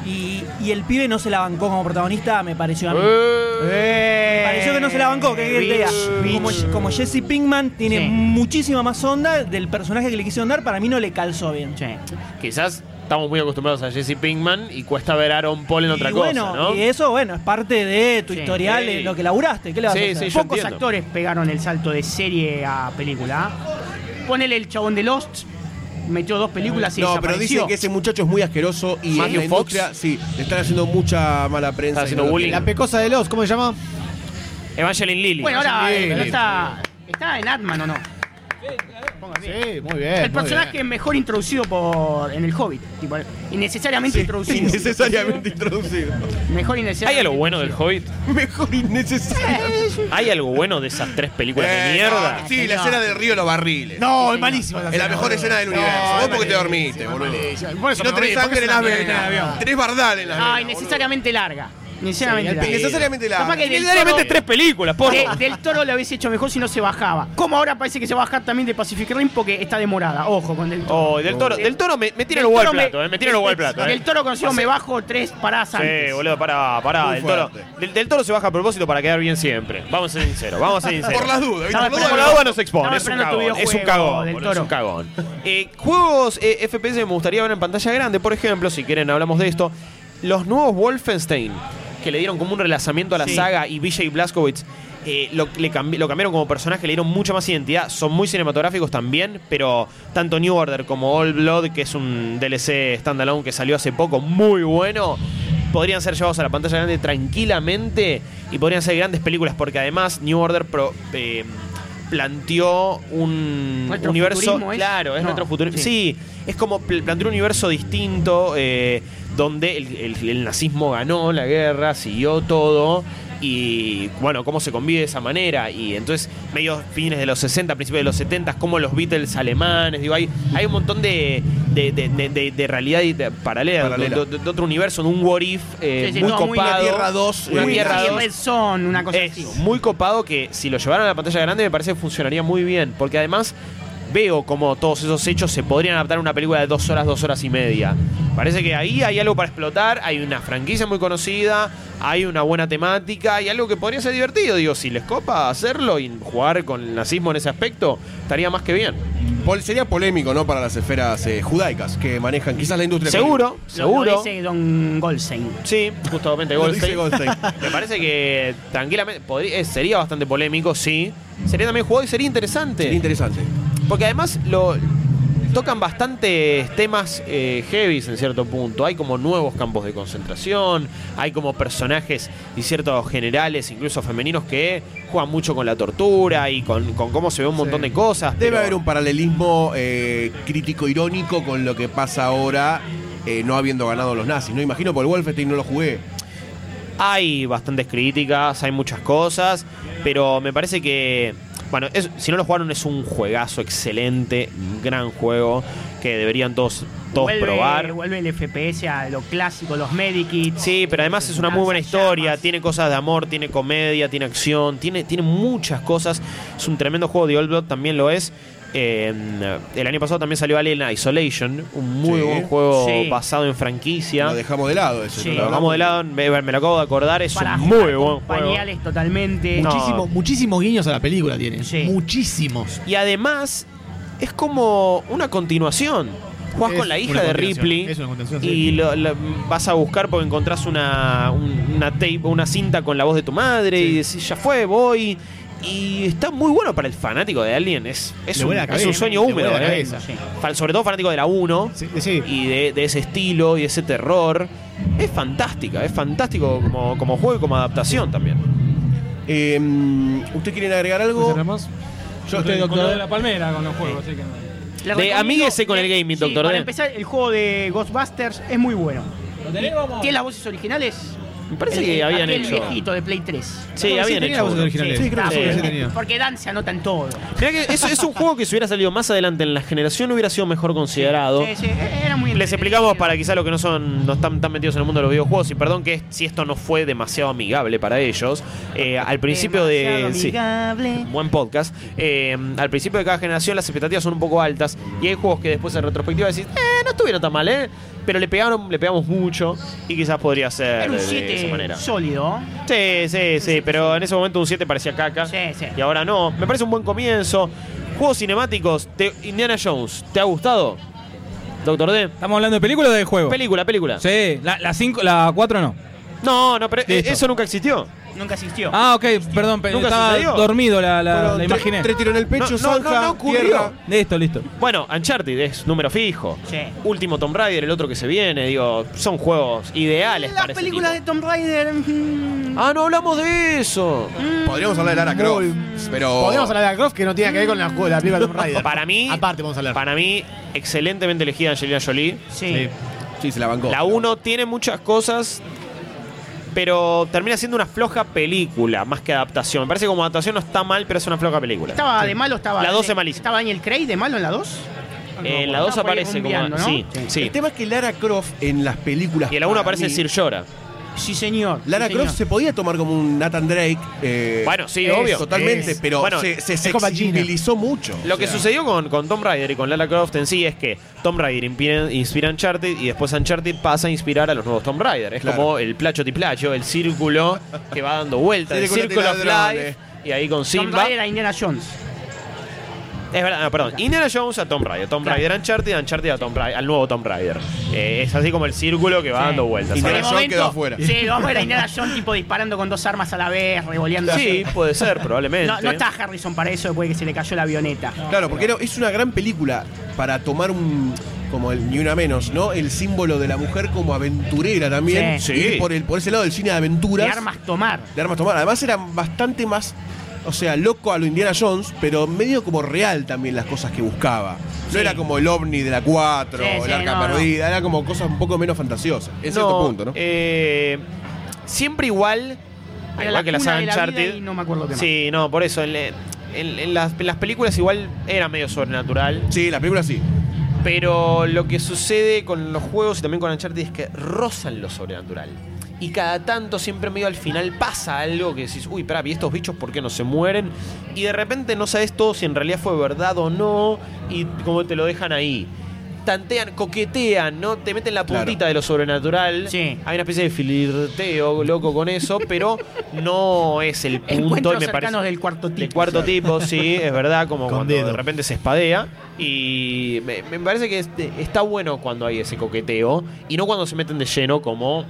y, y el pibe no se la bancó como protagonista, me pareció a mí. Eh, Me pareció que no se la bancó, que, diga, bitch, como, bitch. como Jesse Pinkman tiene Sí. muchísima más onda del personaje que le quisieron dar, para mí no le calzó bien. Sí. Quizás estamos muy acostumbrados a Jesse Pinkman y cuesta ver a Aaron Paul en otra cosa, ¿no? y eso, bueno, es parte de tu Sí. historial, Sí. en lo que laburaste. ¿Qué le vas Sí, a hacer? sí, yo Pocos entiendo. actores pegaron el salto de serie a película. Ponele el chabón de Lost, metió dos películas y No, pero dicen que ese muchacho es muy asqueroso y en Matthew la Fox. industria, sí, le están haciendo mucha mala prensa. Está haciendo bullying. La pecosa de los, ¿cómo se llama? Evangeline Lilly. Bueno, ahora eh, está, está en Atman o no. Sí, muy bien. El muy personaje bien. mejor introducido por en el Hobbit, tipo, innecesariamente introducido. Innecesariamente introducido. Mejor ¿Hay algo bueno del Hobbit? Mejor innecesario. ¿Hay algo bueno de esas tres películas de Eh, mierda? no, sí, la escena del río Los Barriles. No, es malísimo. Es la mejor escena del universo. Vos porque te dormiste, boludo. Si no tenés sangre en las venas. Tenés bardal en las Ah, venas. innecesariamente larga. Necesariamente Sí, larga. Innecesariamente la. Capaz que del Necesariamente Toro- tres películas, por de- del toro lo hubiese hecho mejor si no se bajaba. Como ahora parece que se va a bajar también de Pacific Rim porque está demorada. Ojo con del toro. Oh, del toro, del toro me, me tira el Del huevo al Toro me- plato, eh, me tira el huevo al plato. Del Eh. toro consigo me bajo tres paradas antes. Sí, boludo, pará, pará. Muy Del toro, fuerte. del, del toro se baja a propósito para quedar bien siempre. Vamos a ser sinceros, vamos a ser sinceros. Por las dudas, ¿viste? Estaba Por las dudas. la duda no se expone, Estaba es un esperando tu cagón. Es un videojuego cagón, del boludo, es un cagón. Eh, juegos eh, FPS me gustaría ver en pantalla grande, por ejemplo, si quieren hablamos de esto. Los nuevos Wolfenstein, que le dieron como un relanzamiento a la Sí. saga y BJ Blazkowicz eh, lo, le cambi- lo cambiaron como personaje, le dieron mucha más identidad. Son muy cinematográficos también, pero tanto New Order como Old Blood, que es un DLC standalone que salió hace poco, muy bueno, podrían ser llevados a la pantalla grande tranquilamente y podrían ser grandes películas, porque además New Order pro- eh, planteó un ¿Retrofuturismo universo. es? Claro, es No, retrofuturismo. sí. Sí, es como pl- planteó un universo distinto eh, donde el, el- el nazismo ganó la guerra, siguió todo. Y bueno, cómo se convive de esa manera. Y entonces, medios fines de los 60, principios de los 70, como los Beatles alemanes. Digo, hay, hay un montón de, de, de, de- de- de realidad y de- paralela, Paralela. De, de- de otro universo, de un what if eh, Sí, sí, muy no, muy copado. la Tierra 2, Una eh, Tierra Sí, 2. Red Son, una cosa Es así. muy copado que si lo llevaran a la pantalla grande me parece que funcionaría muy bien. Porque además veo como todos esos hechos se podrían adaptar a una película de dos horas, dos horas y media. Parece que ahí hay algo para explotar, hay una franquicia muy conocida, hay una buena temática y algo que podría ser divertido. Digo, si les copa hacerlo y jugar con el nazismo en ese aspecto, estaría más que bien. Pol- Sería polémico, ¿no? Para las esferas eh, judaicas que manejan quizás la industria. Seguro, seguro. Lo dice Don Goldstein. Sí, justamente. Goldstein. Me parece que tranquilamente podría- eh, sería bastante polémico, sí. Sería también jugado y sería interesante. Sería interesante. Porque además lo tocan bastantes temas eh, heavies en cierto punto. Hay como nuevos campos de concentración, hay como personajes y ciertos generales, incluso femeninos, que juegan mucho con la tortura y con, con cómo se ve un montón de cosas. Debe pero- haber un paralelismo eh, crítico-irónico con lo que pasa ahora, eh, no habiendo ganado los nazis. No imagino, por el Wolfenstein no lo jugué. Hay bastantes críticas, hay muchas cosas, pero me parece que, bueno, es- si no lo jugaron es un juegazo excelente, un gran juego que deberían todos, todos vuelve, probar. Vuelve el FPS a lo clásico, los medikits. Sí, pero además es una muy buena historia, tiene cosas de amor, tiene comedia, tiene acción, tiene, tiene muchas cosas. Es un tremendo juego de Old Blood, también lo es. Eh, el año pasado también salió Alien Isolation, un muy Sí. buen juego Sí. basado en franquicia. Lo dejamos de lado ese. Sí. Lo dejamos de lado, me, me lo acabo de acordar, es Para un muy buen juego. Pañales totalmente. No. Muchísimos guiños a la película tiene. Sí. Muchísimos. Y además es como una continuación. Jugás Es con la hija de Ripley es una continuación, y sí. lo- lo- vas a buscar porque encontrás una, un- una tape, una cinta con la voz de tu madre y decís, ya fue, voy. Y está muy bueno para el fanático de Alien. Es, es, un, es sueño húmedo. la eh. cabeza. Sí. Fa- Sobre todo fanático de la 1 Sí, sí. y de, de ese estilo y de ese terror. Es fantástica, es fantástico como, como juego y como adaptación también. Eh, ¿Usted quieren agregar algo? Yo Estoy lo de la palmera con los juegos, así que no. De amíguese con el gaming, sí, doctor Para empezar, el juego de Ghostbusters es muy bueno. ¿Lo tenés? Vamos. ¿Tiene las voces originales? Me parece El- que habían aquel hecho. viejito de Play 3. Sí, Sí, habían tenía hecho. originales. Sí, creo que está sí, bien. sí tenía. Porque Dan se anota en todo. Mirá que eso es un juego que si hubiera salido más adelante en la generación hubiera sido mejor considerado. Sí, sí, era muy Les explicamos para quizá los que no son no están tan metidos en el mundo de los videojuegos y perdón que si esto no fue demasiado amigable para ellos. eh, al principio de Demasiado sí, amigable. buen podcast. eh, al principio de cada generación las expectativas son un poco altas y hay juegos que después en retrospectiva decís, eh, no estuvieron tan mal, eh. Pero le pegaron, le pegamos mucho y quizás podría ser Era un de, de esa 7 manera. sólido. Sí, sí, sí, pero en ese momento un 7 parecía caca. Sí, sí. Y ahora no. Me parece un buen comienzo. Juegos cinemáticos. te- Indiana Jones, ¿te ha gustado? Doctor D. ¿Estamos hablando de película o de juego? Película, película. Sí, la, la, cinco, la 4 no. No, no, pero eh, Listo. eso nunca existió. Nunca existió. Ah, ok, perdón, pe- ¿Nunca estaba sucedió? dormido, la, la, Fueron la tres- imaginé. Tres tiros en el pecho, No, no, zanja, no, no ocurrió. tierra. Listo, listo. Bueno, Uncharted es número fijo. Sí. Último Tomb Raider, el otro que se viene, digo, son juegos ideales Las para ese películas de tipo. Tomb Raider. mm, Ah, no hablamos de eso. Podríamos hablar de Lara Croft, pero... Podríamos hablar de la Croft que no tiene que ver con la, con la película de Tomb Raider. Para mí, Aparte, vamos a hablar. para mí, excelentemente elegida Angelina Jolie. sí. Sí, se la bancó. La 1 tiene muchas cosas, pero termina siendo una floja película más que adaptación. Me parece que como adaptación no está mal, pero es una floja película. ¿Estaba de malo? Estaba La dos de- es malísima. ¿Estaba Daniel Craig de malo en la 2? en la 2 Estaba por ahí aparece como. Sí, sí. El tema es que Lara Croft en las películas... Y en la 1 para aparece mí, Sir Llora. Sí, señor. Lara sí, Croft señor. se podía tomar como un Nathan Drake. eh, Bueno, sí, es, obvio. Totalmente, Es. pero Bueno, se, se sensibilizó mucho. Lo O que sea, sucedió con, con Tomb Raider y con Lara Croft en sí es que Tomb Raider inspira, inspira Uncharted y después Uncharted pasa a inspirar a los nuevos Tomb Raider. Es Claro. como el placho tiplacho, el círculo que va dando vueltas, el Círculo ladrones. Life. Y ahí con Tomb Simba. Raider a Indiana Jones. Es verdad, no, perdón. Indiana Jones a Tomb Raider. Tomb Claro. Raider a Uncharted, Uncharted a Tomb Raider, al nuevo Tomb Raider. Eh, es así como el círculo que va Sí. dando vueltas. Indiana. Jones quedó afuera. Sí, vamos a ver a Indiana Jones tipo disparando con dos armas a la vez, revoleando. Sí, puede ser, probablemente. No, no está Harrison para eso después de que se le cayó la avioneta. Claro, porque era- es una gran película para tomar un. como el, ni una menos, ¿no? El símbolo de la mujer como aventurera también. Sí. por, el, por ese lado del cine de aventuras. De armas tomar. de armas tomar. Además era bastante más, o sea, loco a lo Indiana Jones, pero medio como real también las cosas que buscaba. No Sí. era como el ovni de la 4, Sí, el sí, arca no, no. perdida, era como cosas un poco menos fantasiosas. En cierto punto, ¿no? eh, siempre igual. Era igual la que la cuna saga de la vida y no me acuerdo qué más. Sí, no, por eso. En, en- en las, en las películas igual era medio sobrenatural. Sí, la película sí. Pero lo que sucede con los juegos y también con Uncharted es que rozan lo sobrenatural. Y cada tanto, siempre medio al final, pasa algo que decís, uy, pará, ¿y estos bichos por qué no se mueren? Y de repente no sabes todo si en realidad fue verdad o no, y como te lo dejan ahí. Tantean, coquetean, ¿no? Te meten la puntita Claro. de lo sobrenatural. Sí. Hay una especie de flirteo loco con eso, pero no es el punto. Encuentros y me cercanos parece, del cuarto tipo. del cuarto tipo, sí, es verdad, como Con cuando dedo. de repente se espadea. Y me, me parece que este- está bueno cuando hay ese coqueteo y no cuando se meten de lleno como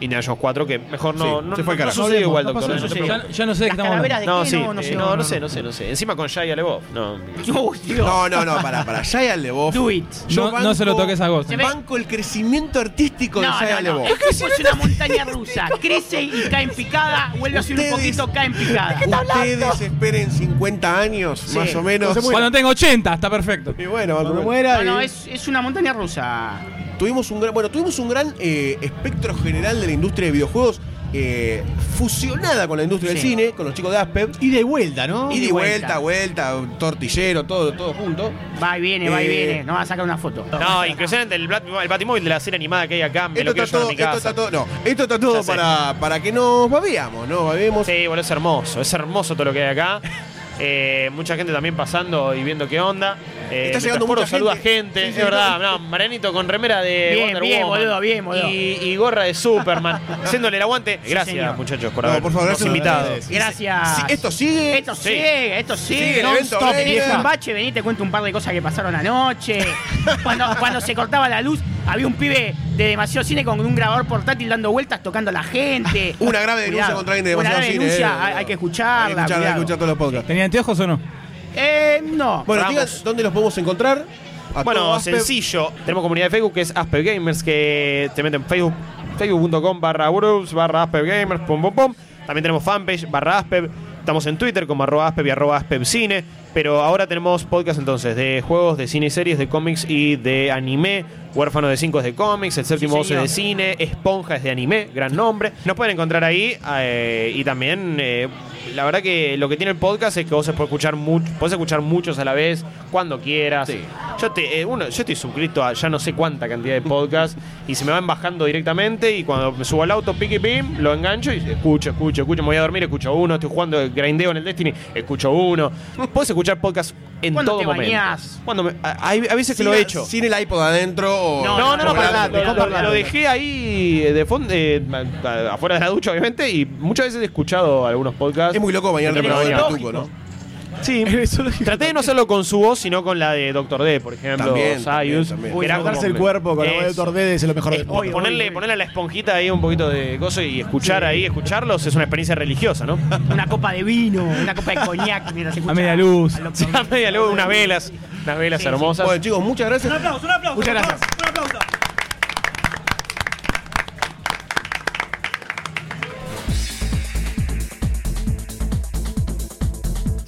Indiana Jones 4, que mejor no, Sí, no, se fue no carajo. sucedió No igual, doctor. no no pasó preocupes. Ya, ya no sé de qué estamos calaveras hablando. de No, qué? sí, no, no eh, sé, no, no, no no, sé, no. no sé, no sé. Encima con Shia LeBoff, no. No, no, no, para, para. Shia LeBoff. Do it. Yo No- no se lo toques a Ghost. Banco el crecimiento artístico de No, Shia no, no. LeBoff. Es una montaña rusa. Crece y cae en picada, vuelve a subir un poquito, cae en picada. Ustedes esperen 50 años, Sí. más o menos. Cuando tengo 80, está perfecto. Y bueno, Cuando muera. No, no, es una montaña rusa. Tuvimos un gran, bueno, tuvimos un gran eh, espectro general de la industria de videojuegos eh, fusionada con la industria del Sí. cine, con los chicos de Aspev. Y de vuelta, ¿no? Y de vuelta, vuelta. vuelta, tortillero, todo, todo junto. Va y viene, va y Eh, viene. No va a sacar una foto. No, impresionante el, el Batimóvil de la serie animada que hay acá. Me Esto está, todo, mi esto está todo, no, esto está todo para, para que nos babeamos, ¿no? Babeemos. Sí, bueno, es hermoso, es hermoso todo lo que hay acá. Eh, mucha gente también pasando y viendo qué onda. Eh, Está llegando mucha saluda gente. gente, Sí, es verdad. No, Marianito con remera de Bien, Wonder bien, Woman boludo, bien, boludo. Y, y gorra de Superman, haciéndole el aguante. Gracias, muchachos, por No, habernos gracias. invitado. Gracias. Esto sigue. Esto sigue, esto sigue. Evento, stop. un bache, vení, te cuento un par de cosas que pasaron anoche. cuando, cuando se cortaba la luz, había un pibe de demasiado cine con un grabador portátil dando vueltas, tocando a la gente. Una grave denuncia Cuidado. contra alguien de Una demasiado grave cine, denuncia, eh. hay, hay que escucharla. Hay que escuchar, hay que cuidado. escuchar todos los podcasts. ¿Tenía anteojos o no? Eh, no. Bueno, digan dónde los podemos encontrar. A Bueno, Aspev. sencillo. Tenemos comunidad de Facebook que es Asper Gamers, que te meten en Facebook, facebook.com barra groups barra Asper Gamers, pum, pum, pum. También tenemos fanpage barra Asper. Estamos en Twitter como arroba Asper y arroba Asper Cine. Pero ahora tenemos podcast entonces de juegos, de cine y series, de cómics y de anime. Huérfano de 5 es de cómics, el séptimo Sí, es de cine, Esponja es de anime, gran nombre. Nos pueden encontrar ahí eh, y también eh, la verdad que lo que tiene el podcast es que vos podés escuchar, mucho, podés escuchar muchos a la vez, cuando quieras. Sí. Yo, te, eh, uno, yo estoy suscrito a ya no sé cuánta cantidad de podcasts y se me van bajando directamente y cuando me subo al auto, piqui pim, lo engancho y escucho, escucho, escucho, me voy a dormir, escucho uno, estoy jugando grindeo en el Destiny, escucho uno. Puedes escuchar podcast en todo te momento. bañás. Cuando me- a- hay veces que lo he hecho. Sin el iPod adentro. No, No, no, para Lo, dejé ahí de fondo, eh, afuera de la ducha, obviamente, y muchas veces he escuchado algunos podcasts. Es muy loco bañarte de tuco, ¿no? Sí, traté de no hacerlo con su voz, sino con la de Doctor D, por ejemplo. También, Sayus. también, también. que era Darse como- el cuerpo con la voz de. Doctor D es lo mejor del mundo. ponerle, ponerle a la esponjita ahí un poquito de gozo y escuchar ahí, escucharlos es una experiencia religiosa, ¿no? Una copa de vino, una copa de coñac mientras se A media luz. Sí, a media luz, unas velas, unas velas Sí, sí. hermosas. Bueno, chicos, muchas gracias. Un aplauso, un aplauso. Muchas gracias. Un aplauso.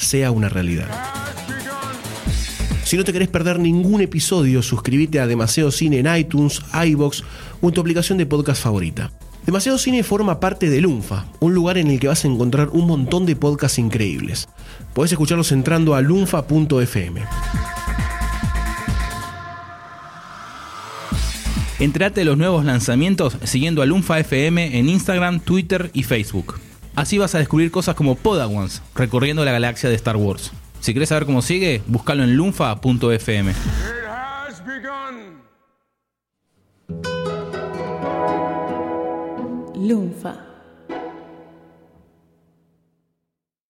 sea una realidad. Si no te querés perder ningún episodio, suscríbete a Demasiado Cine en iTunes, iBox o en tu aplicación de podcast favorita. Demasiado Cine forma parte de Lunfa, un lugar en el que vas a encontrar un montón de podcasts increíbles. Podés escucharlos entrando a lunfa.fm. Entrate a los nuevos lanzamientos siguiendo a Lunfa FM en Instagram, Twitter y Facebook. Así vas a descubrir cosas como Podawans, recorriendo la galaxia de Star Wars. Si querés saber cómo sigue, búscalo en lunfa.fm. Lunfa.